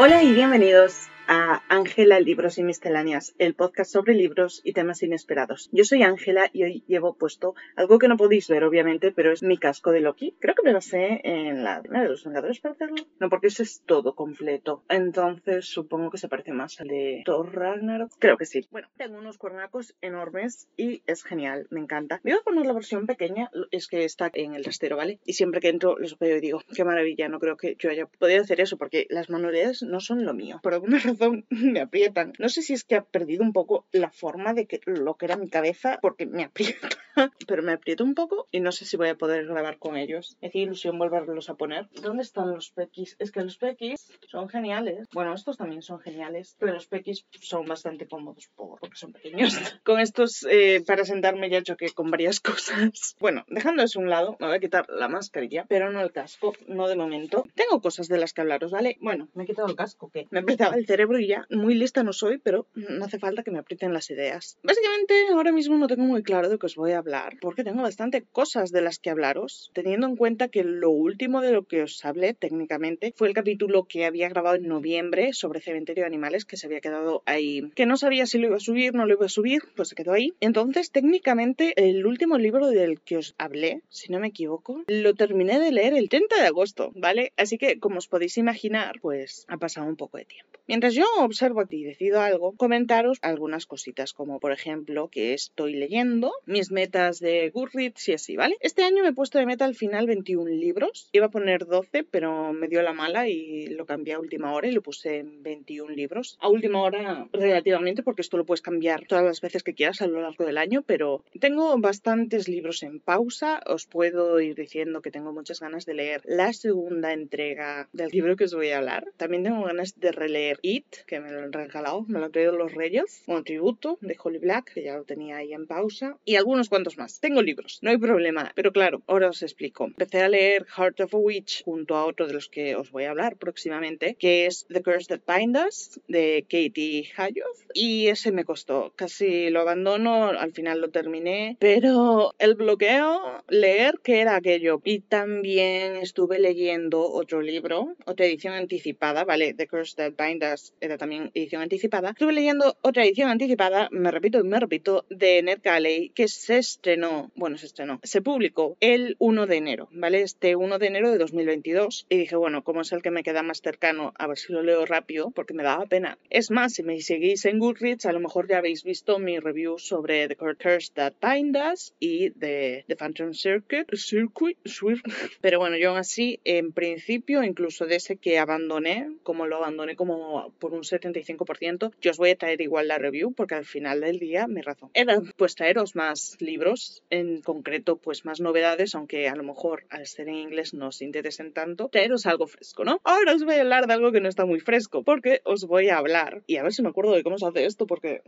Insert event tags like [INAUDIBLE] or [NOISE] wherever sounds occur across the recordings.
Hola y bienvenidos a Ángela Libros y Misceláneas, el podcast sobre libros y temas inesperados. Yo soy Ángela y hoy llevo puesto algo que no podéis ver, obviamente, pero es mi casco de Loki. Creo que me basé en la de los Vengadores para hacerlo. No, porque ese es todo completo. Entonces supongo que se parece más al de Thor Ragnarok. Creo que sí. Bueno, tengo unos cuernacos enormes y es genial, me encanta. Me voy a poner la versión pequeña, es que está en el rastero, ¿vale? Y siempre que entro los veo y digo, qué maravilla, no creo que yo haya podido hacer eso porque las manualidades no son lo mío. Por alguna [LAUGHS] razón [LAUGHS] me aprietan. No sé si es que ha perdido un poco la forma de que lo que era mi cabeza porque me [LAUGHS] aprieta, pero me aprieto un poco y no sé si voy a poder grabar con ellos. Es ilusión volverlos a poner. ¿Dónde están los pequis? Es que los pequis son geniales. Bueno, estos también son geniales, pero los pequis son bastante cómodos porque son pequeños. [LAUGHS] Con estos, eh, para sentarme ya choqué con varias cosas. Bueno, dejando eso un lado, me voy a quitar la mascarilla, pero no el casco, no de momento. Tengo cosas de las que hablaros, ¿vale? Bueno, me he quitado el casco, que me apretaba el cerebro y ya muy lista no soy, pero no hace falta que me aprieten las ideas. Básicamente ahora mismo no tengo muy claro de qué os voy a hablar, porque tengo bastante cosas de las que hablaros, teniendo en cuenta que lo último de lo que os hablé técnicamente fue el capítulo que había grabado en noviembre sobre cementerio de animales que se había quedado ahí, que no sabía si lo iba a subir, no lo iba a subir, pues se quedó ahí. Entonces técnicamente el último libro del que os hablé, si no me equivoco, lo terminé de leer el 30 de agosto, ¿vale? Así que como os podéis imaginar, pues ha pasado un poco de tiempo. Mientras yo observo y decido algo, comentaros algunas cositas, como por ejemplo que estoy leyendo, mis metas de Goodreads y así, ¿vale? Este año me he puesto de meta al final 21 libros. Iba a poner 12, pero me dio la mala y lo cambié a última hora y lo puse en 21 libros. A última hora relativamente, porque esto lo puedes cambiar todas las veces que quieras a lo largo del año, pero tengo bastantes libros en pausa. Os puedo ir diciendo que tengo muchas ganas de leer la segunda entrega del libro que os voy a hablar. También tengo ganas de releer It, que me lo han regalado, me lo han traído los Reyes, un tributo de Holly Black, que ya lo tenía ahí en pausa, y algunos cuantos más. Tengo libros, no hay problema, pero claro, ahora os explico. Empecé a leer Heart of a Witch junto a otro de los que os voy a hablar próximamente, que es The Curse That Bind Us, de Katie Hayoff, y ese me costó. Casi lo abandono, al final lo terminé, pero el bloqueo, leer, ¿qué era aquello? Y también estuve leyendo otro libro, otra edición anticipada, ¿vale? The Curse That Bind Us era también edición anticipada. Estuve leyendo otra edición anticipada, me repito y me repito, de Ned Galley, que se estrenó, bueno, se estrenó, se publicó el 1 de enero, ¿vale? Este 1 de enero de 2022. Y dije, bueno, como es el que me queda más cercano, a ver si lo leo rápido, porque me daba pena. Es más, si me seguís en Goodreads, a lo mejor ya habéis visto mi review sobre The Curse That Bind Us y The Phantom Circuit, Circuit, Pero bueno, yo aún así, en principio, incluso de ese que abandoné, como lo abandoné como por un 75%, yo os voy a traer igual la review porque al final del día mi razón era pues traeros más libros, en concreto pues más novedades, aunque a lo mejor al ser en inglés no os interesen tanto, traeros algo fresco, ¿no? Ahora os voy a hablar de algo que no está muy fresco, porque os voy a hablar, y a ver si me acuerdo de cómo se hace esto, porque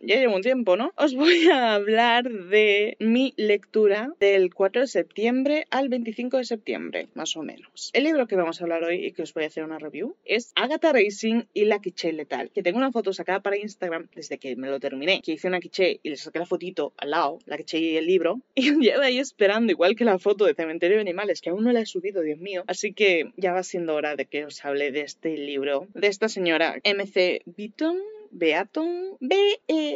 ya llevo un tiempo, ¿no? Os voy a hablar de mi lectura del 4 de septiembre al 25 de septiembre, más o menos. El libro que vamos a hablar hoy y que os voy a hacer una review es Agatha Racing y la quiche letal, que tengo una foto sacada para Instagram desde que me lo terminé, que hice una quiche y le saqué la fotito al lado, la quiche y el libro, [LAUGHS] y llevo ahí esperando, igual que la foto de Cementerio de Animales, que aún no la he subido, Dios mío. Así que ya va siendo hora de que os hable de este libro, de esta señora MC Beaton Beaton, B-E-A-T-O-N,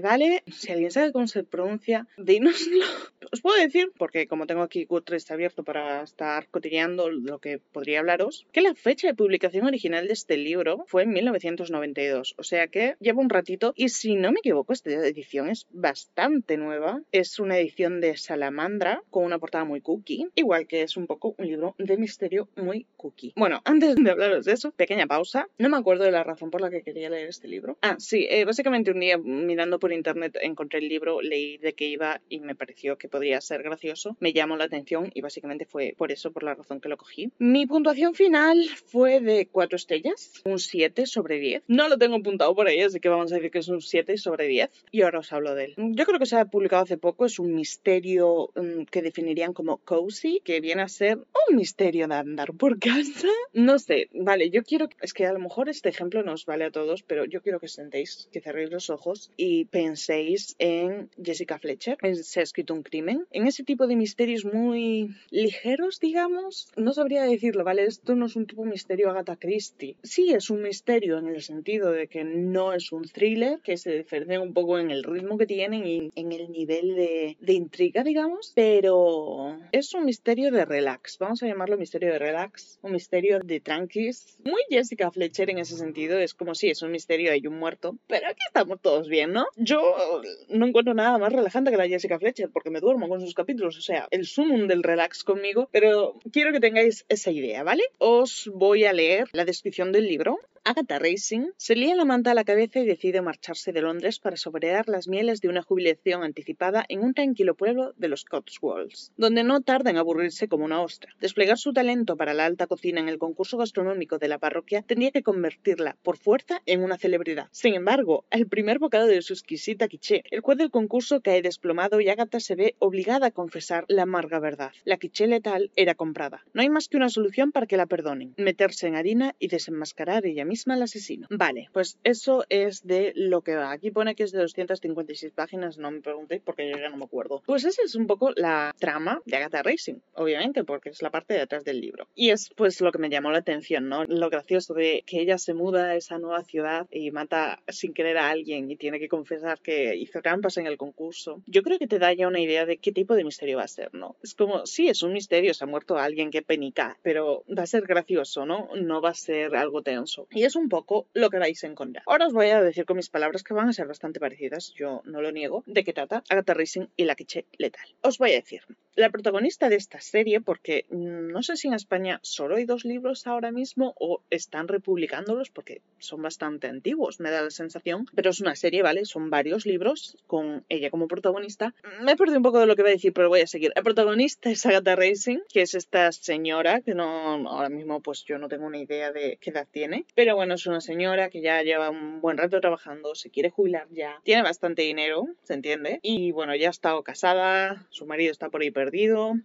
¿vale? Si alguien sabe cómo se pronuncia, dínoslo. [LAUGHS] Os puedo decir, porque como tengo aquí Goodreads abierto para estar cotilleando lo que podría hablaros, que la fecha de publicación original de este libro fue en 1992, o sea que lleva un ratito y si no me equivoco, esta edición es bastante nueva. Es una edición de Salamandra con una portada muy cookie, igual que es un poco un libro de misterio muy cookie. Bueno, antes de hablaros de eso, pequeña pausa. No me acuerdo de la razón por la que quería leer este libro. Ah, sí, eh, básicamente un día mirando por internet encontré el libro, leí de qué iba y me pareció que podría ser gracioso. Me llamó la atención y básicamente fue por eso, por la razón que lo cogí. Mi puntuación final fue de 4 estrellas, un 7 sobre 10. No lo tengo apuntado por ahí, así que vamos a decir que es un 7 sobre 10 y ahora os hablo de él. Yo creo que se ha publicado hace poco, es un misterio um, que definirían como cozy, que viene a ser un misterio de andar por [LAUGHS] casa. No sé, vale, yo quiero, es que a lo mejor este ejemplo nos vale a todos, pero yo quiero que sentéis, que cerréis los ojos y penséis en Jessica Fletcher, en Se ha escrito un crimen, en ese tipo de misterios muy ligeros, digamos. No sabría decirlo, ¿vale? Esto no es un tipo de misterio Agatha Christie. Sí, es un misterio en el sentido de que no es un thriller, que se diferencia un poco en el ritmo que tienen y en el nivel de, de intriga, digamos, pero es un misterio de relax. Vamos a llamarlo misterio de relax, un misterio de tranquis. Muy Jessica Fletcher en ese sentido, es como si es un misterio, hay un muerto, pero aquí estamos todos bien, ¿no? Yo no encuentro nada más relajante que la Jessica Fletcher porque me duermo con sus capítulos, o sea, el sumum del relax conmigo, pero quiero que tengáis esa idea, ¿vale? Os voy a leer la descripción del libro Agatha Racing se lía la manta a la cabeza y decide marcharse de Londres para sobrear las mieles de una jubilación anticipada en un tranquilo pueblo de los Cotswolds, donde no tarda en aburrirse como una ostra. Desplegar su talento para la alta cocina en el concurso gastronómico de la parroquia tendría que convertirla, por fuerza, en una celebridad. Sin embargo, al primer bocado de su exquisita quiché, el juez del concurso cae desplomado y Agatha se ve obligada a confesar la amarga verdad. La quiché letal era comprada. No hay más que una solución para que la perdonen: meterse en harina y desenmascarar ella misma al asesino. Vale, pues eso es de lo que va. Aquí pone que es de 256 páginas, no me preguntéis porque yo ya no me acuerdo. Pues esa es un poco la trama de Agatha Racing, obviamente, porque es la parte de atrás del libro. Y es pues lo que me llamó la atención, ¿no? Lo gracioso de que ella se muda a esa nueva ciudad y mata sin querer a alguien y tiene que confesar que hizo trampas en el concurso. Yo creo que te da ya una idea de qué tipo de misterio va a ser, ¿no? Es como, sí, es un misterio, se ha muerto alguien, que penica, pero va a ser gracioso, ¿no? No va a ser algo tenso. Y es un poco lo que vais a encontrar. Ahora os voy a decir con mis palabras que van a ser bastante parecidas, yo no lo niego, de qué trata Agatha Racing y la quiche letal. Os voy a decir, la protagonista de esta serie, porque no sé si en España solo hay dos libros ahora mismo o están republicándolos porque son bastante antiguos, me da la sensación, pero es una serie, ¿vale? Son varios libros con ella como protagonista. Me he perdido un poco de lo que voy a decir, pero voy a seguir. El protagonista es Agatha Racing, que es esta señora que no, ahora mismo pues yo no tengo una idea de qué edad tiene, pero bueno, es una señora que ya lleva un buen rato trabajando, se quiere jubilar ya, tiene bastante dinero, ¿se entiende? Y bueno, ya ha estado casada, su marido está por ahí perdido,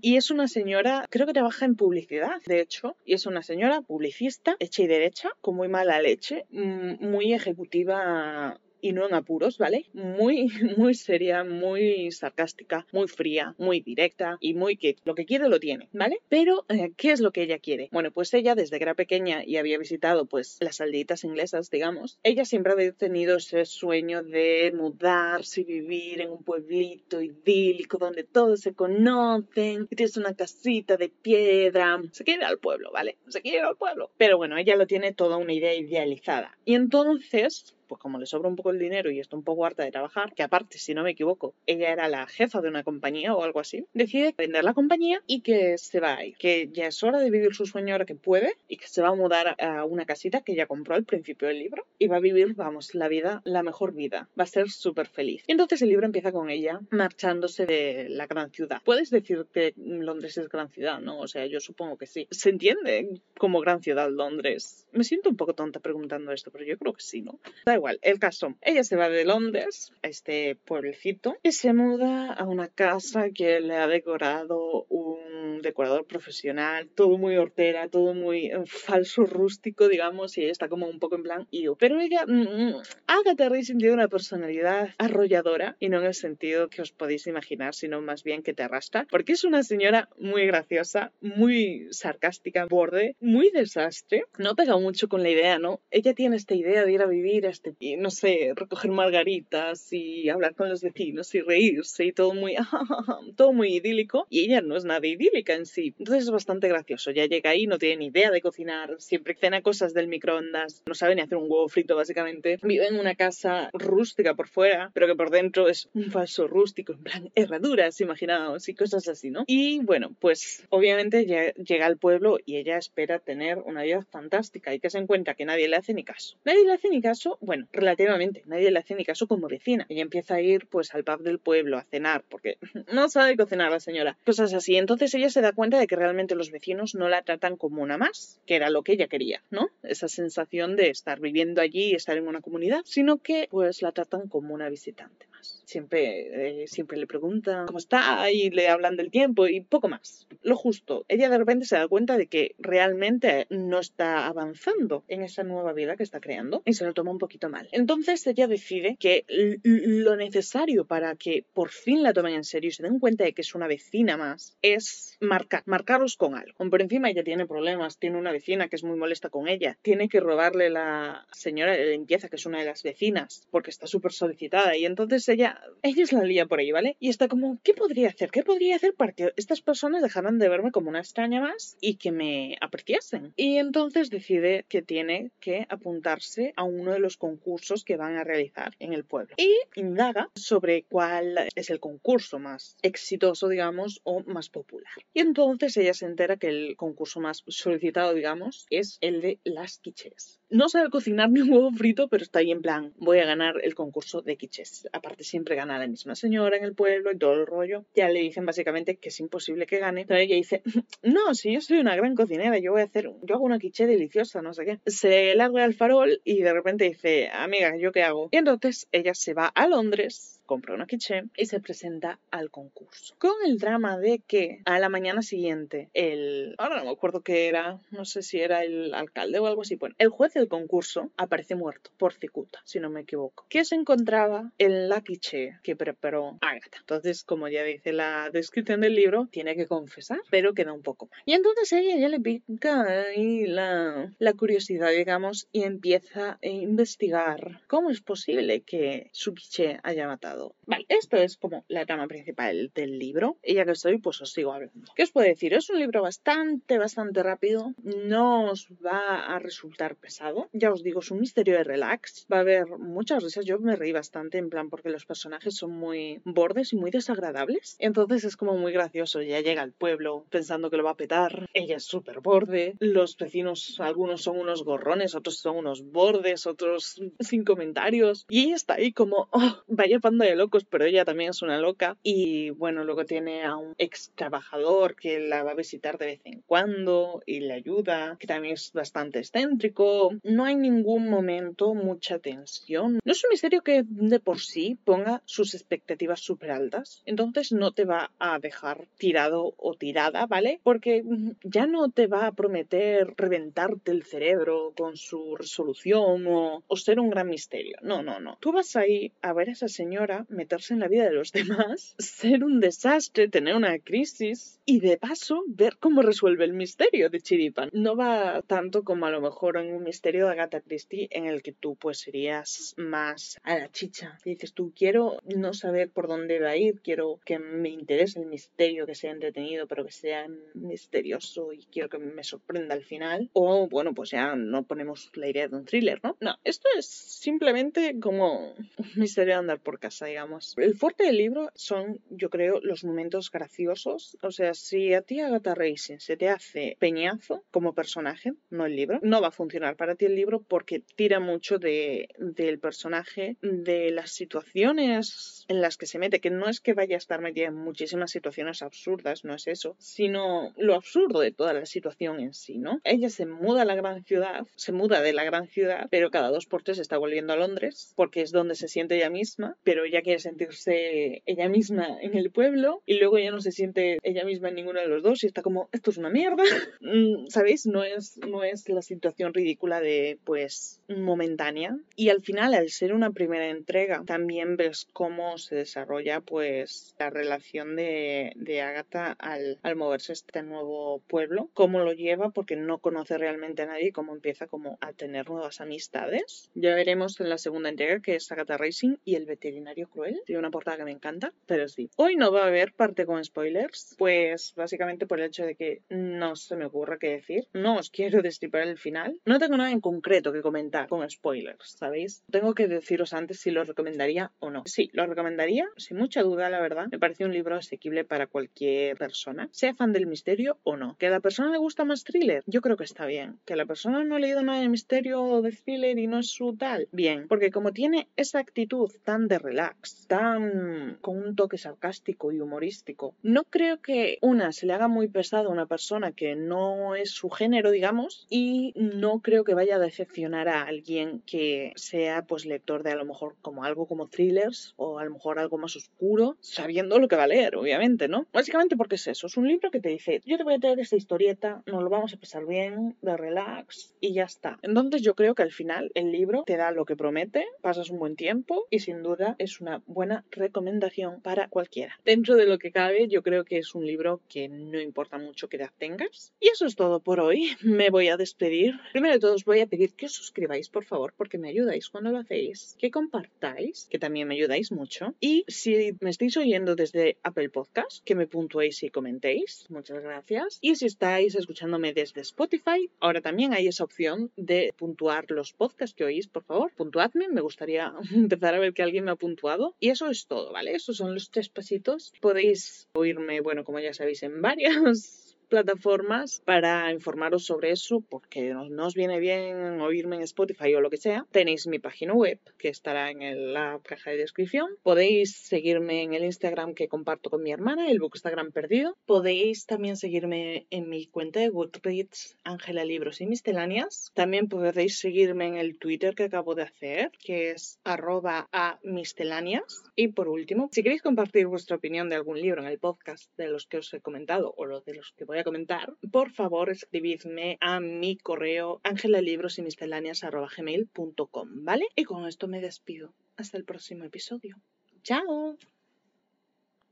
y es una señora, creo que trabaja en publicidad, de hecho, y es una señora publicista, hecha y derecha, con muy mala leche, mm, muy ejecutiva y no en apuros, ¿vale? Muy, [LAUGHS] muy seria, muy sarcástica, muy fría, muy directa y muy que lo que quiere lo tiene, ¿vale? Pero, eh, ¿qué es lo que ella quiere? Bueno, pues ella desde que era pequeña y había visitado pues las aldeitas inglesas, digamos, ella siempre había tenido ese sueño de mudarse y vivir en un pueblito idílico donde todos se conocen, y tienes una casita de piedra, se quiere ir al pueblo, ¿vale? Se quiere al pueblo. Pero bueno, ella lo tiene toda una idea idealizada. Y entonces, pues como le sobra un poco el dinero y está un poco harta de trabajar, que aparte, si no me equivoco, ella era la jefa de una compañía o algo así, decide vender la compañía y que se va a ir, que ya es hora de vivir su sueño ahora que puede y que se va a mudar a una casita que ya compró al principio del libro y va a vivir, vamos, la vida, la mejor vida, va a ser súper feliz. Y entonces el libro empieza con ella marchándose de la gran ciudad. Puedes decir que Londres es gran ciudad, ¿no? O sea, yo supongo que sí. Se entiende como gran ciudad Londres. Me siento un poco tonta preguntando esto, pero yo creo que sí, ¿no? Da el caso. Ella se va de Londres a este pueblecito y se muda a una casa que le ha decorado un decorador profesional, todo muy hortera, todo muy eh, falso rústico, digamos, y está como un poco en plan yo. Pero ella, mm, Agatha Racing tiene una personalidad arrolladora y no en el sentido que os podéis imaginar, sino más bien que te arrastra, porque es una señora muy graciosa, muy sarcástica, borde, muy desastre. No pega mucho con la idea, ¿no? Ella tiene esta idea de ir a vivir a este y no sé, recoger margaritas y hablar con los vecinos y reírse y todo muy, [LAUGHS] todo muy idílico. Y ella no es nada idílica en sí. Entonces es bastante gracioso. Ya llega ahí, no tiene ni idea de cocinar, siempre cena cosas del microondas, no sabe ni hacer un huevo frito básicamente. Vive en una casa rústica por fuera, pero que por dentro es un falso rústico, en plan herraduras, imaginaos, y cosas así, ¿no? Y bueno, pues obviamente llega al pueblo y ella espera tener una vida fantástica y que se encuentra que nadie le hace ni caso. Nadie le hace ni caso, bueno, relativamente, nadie le hace ni caso como vecina. Ella empieza a ir pues al pub del pueblo a cenar porque [LAUGHS] no sabe cocinar la señora, cosas así. Entonces ella se da cuenta de que realmente los vecinos no la tratan como una más, que era lo que ella quería, ¿no? Esa sensación de estar viviendo allí y estar en una comunidad, sino que pues la tratan como una visitante más. Siempre, eh, siempre le preguntan cómo está y le hablan del tiempo y poco más. Lo justo. Ella de repente se da cuenta de que realmente no está avanzando en esa nueva vida que está creando y se lo toma un poquito mal. Entonces ella decide que lo necesario para que por fin la tomen en serio y se den cuenta de que es una vecina más es marcar, marcarlos con algo. Por encima ella tiene problemas, tiene una vecina que es muy molesta con ella, tiene que robarle la señora de limpieza que es una de las vecinas porque está súper solicitada y entonces ella, ella es la lía por ahí, ¿vale? Y está como, ¿qué podría hacer? ¿Qué podría hacer para que estas personas dejaran de verme como una extraña más y que me apreciasen? Y entonces decide que tiene que apuntarse a uno de los concursos que van a realizar en el pueblo y indaga sobre cuál es el concurso más exitoso, digamos, o más popular. Y entonces ella se entera que el concurso más solicitado, digamos, es el de las quiches. No sabe cocinar ni un huevo frito, pero está ahí en plan, voy a ganar el concurso de quiches. Aparte siempre gana la misma señora en el pueblo y todo el rollo. Ya le dicen básicamente que es imposible que gane, pero ella dice, no, si yo soy una gran cocinera, yo voy a hacer, yo hago una quiche deliciosa, no sé qué. Se larga al farol y de repente dice, amiga, ¿yo qué hago? Y entonces ella se va a Londres compra una quiche y se presenta al concurso. Con el drama de que a la mañana siguiente el... Ahora no me acuerdo qué era, no sé si era el alcalde o algo así. Bueno, el juez del concurso aparece muerto por cicuta, si no me equivoco. Que se encontraba en la quiche que preparó Agatha. Entonces, como ya dice la descripción del libro, tiene que confesar, pero queda un poco mal. Y entonces ella ya le pica la curiosidad, digamos, y empieza a investigar cómo es posible que su quiche haya matado Vale, esto es como la trama principal del libro. Y ya que estoy, pues os sigo hablando. ¿Qué os puedo decir? Es un libro bastante, bastante rápido. No os va a resultar pesado. Ya os digo, es un misterio de relax. Va a haber muchas risas. Yo me reí bastante, en plan, porque los personajes son muy bordes y muy desagradables. Entonces es como muy gracioso. Ya llega al pueblo pensando que lo va a petar. Ella es súper borde. Los vecinos, algunos son unos gorrones, otros son unos bordes, otros sin comentarios. Y ella está ahí como, oh, vaya panda de locos, pero ella también es una loca. Y bueno, luego tiene a un ex trabajador que la va a visitar de vez en cuando y le ayuda, que también es bastante excéntrico. No hay ningún momento mucha tensión. No es un misterio que de por sí ponga sus expectativas súper altas. Entonces no te va a dejar tirado o tirada, ¿vale? Porque ya no te va a prometer reventarte el cerebro con su resolución o, o ser un gran misterio. No, no, no. Tú vas ahí a ver a esa señora meterse en la vida de los demás, [LAUGHS] ser un desastre, tener una crisis y de paso ver cómo resuelve el misterio de Chiripan. No va tanto como a lo mejor en un misterio de Agatha Christie en el que tú pues serías más a la chicha. dices tú, quiero no saber por dónde va a ir, quiero que me interese el misterio, que sea entretenido, pero que sea misterioso y quiero que me sorprenda al final. O bueno, pues ya no ponemos la idea de un thriller, ¿no? No, esto es simplemente como un misterio de andar por casa digamos. El fuerte del libro son, yo creo, los momentos graciosos. O sea, si a ti Agatha Racing se te hace peñazo como personaje, no el libro, no va a funcionar para ti el libro porque tira mucho de, del personaje, de las situaciones en las que se mete, que no es que vaya a estar metida en muchísimas situaciones absurdas, no es eso, sino lo absurdo de toda la situación en sí, ¿no? Ella se muda a la gran ciudad, se muda de la gran ciudad, pero cada dos por tres está volviendo a Londres porque es donde se siente ella misma, pero ella quiere sentirse ella misma en el pueblo y luego ya no se siente ella misma en ninguno de los dos y está como, esto es una mierda. [LAUGHS] Mm, ¿Sabéis? No es, no es la situación ridícula de, pues, momentánea. Y al final, al ser una primera entrega, también ves cómo se desarrolla, pues, la relación de, de Agatha al, al moverse a este nuevo pueblo, cómo lo lleva, porque no conoce realmente a nadie, cómo empieza como a tener nuevas amistades. Ya veremos en la segunda entrega que es Agatha Racing y el veterinario cruel. Tiene una portada que me encanta, pero sí. Hoy no va a haber parte con spoilers, pues básicamente por el hecho de que no se me ocurra qué decir. No os quiero destripar el final. No tengo nada en concreto que comentar con spoilers, ¿sabéis? Tengo que deciros antes si lo recomendaría o no. Sí, lo recomendaría, sin mucha duda, la verdad. Me parece un libro asequible para cualquier persona, sea fan del misterio o no. ¿Que a la persona le gusta más thriller? Yo creo que está bien. ¿Que la persona no ha leído nada de misterio o de thriller y no es su tal? Bien, porque como tiene esa actitud tan de relax, tan con un toque sarcástico y humorístico. No creo que una se le haga muy pesado a una persona que no es su género, digamos, y no creo que vaya a decepcionar a alguien que sea pues lector de a lo mejor como algo como thrillers o a lo mejor algo más oscuro, sabiendo lo que va a leer, obviamente, ¿no? Básicamente porque es eso, es un libro que te dice, yo te voy a traer esta historieta, nos lo vamos a pasar bien, de relax y ya está. Entonces yo creo que al final el libro te da lo que promete, pasas un buen tiempo y sin duda es una buena recomendación para cualquiera. Dentro de lo que cabe, yo creo que es un libro que no importa mucho qué edad tengas. Y eso es todo por hoy. [LAUGHS] Me voy a despedir. Primero de todo os voy a pedir que os suscribáis, por favor, porque me ayudáis cuando lo hacéis. Que compartáis, que también me ayudáis mucho. Y si me estáis oyendo desde Apple Podcast, que me puntuéis y comentéis. Muchas gracias. Y si estáis escuchándome desde Spotify, ahora también hay esa opción de puntuar los podcasts que oís, por favor. Puntuadme, me gustaría [LAUGHS] empezar a ver que alguien me ha puntuado. Y eso es todo, ¿vale? Esos son los tres pasitos. Podéis oírme, bueno, como ya sabéis, en varias plataformas para informaros sobre eso, porque no, os viene bien oírme en Spotify o lo que sea. Tenéis mi página web, que estará en la caja de descripción. Podéis seguirme en el Instagram que comparto con mi hermana, el Bookstagram Perdido. Podéis también seguirme en mi cuenta de Goodreads, Ángela Libros y Misceláneas. También podéis seguirme en el Twitter que acabo de hacer, que es arroba a misceláneas. Y por último, si queréis compartir vuestra opinión de algún libro en el podcast de los que os he comentado o de los que voy a comentar, por favor escribidme a mi correo angelalibros y ¿vale? Y con esto me despido. Hasta el próximo episodio. ¡Chao!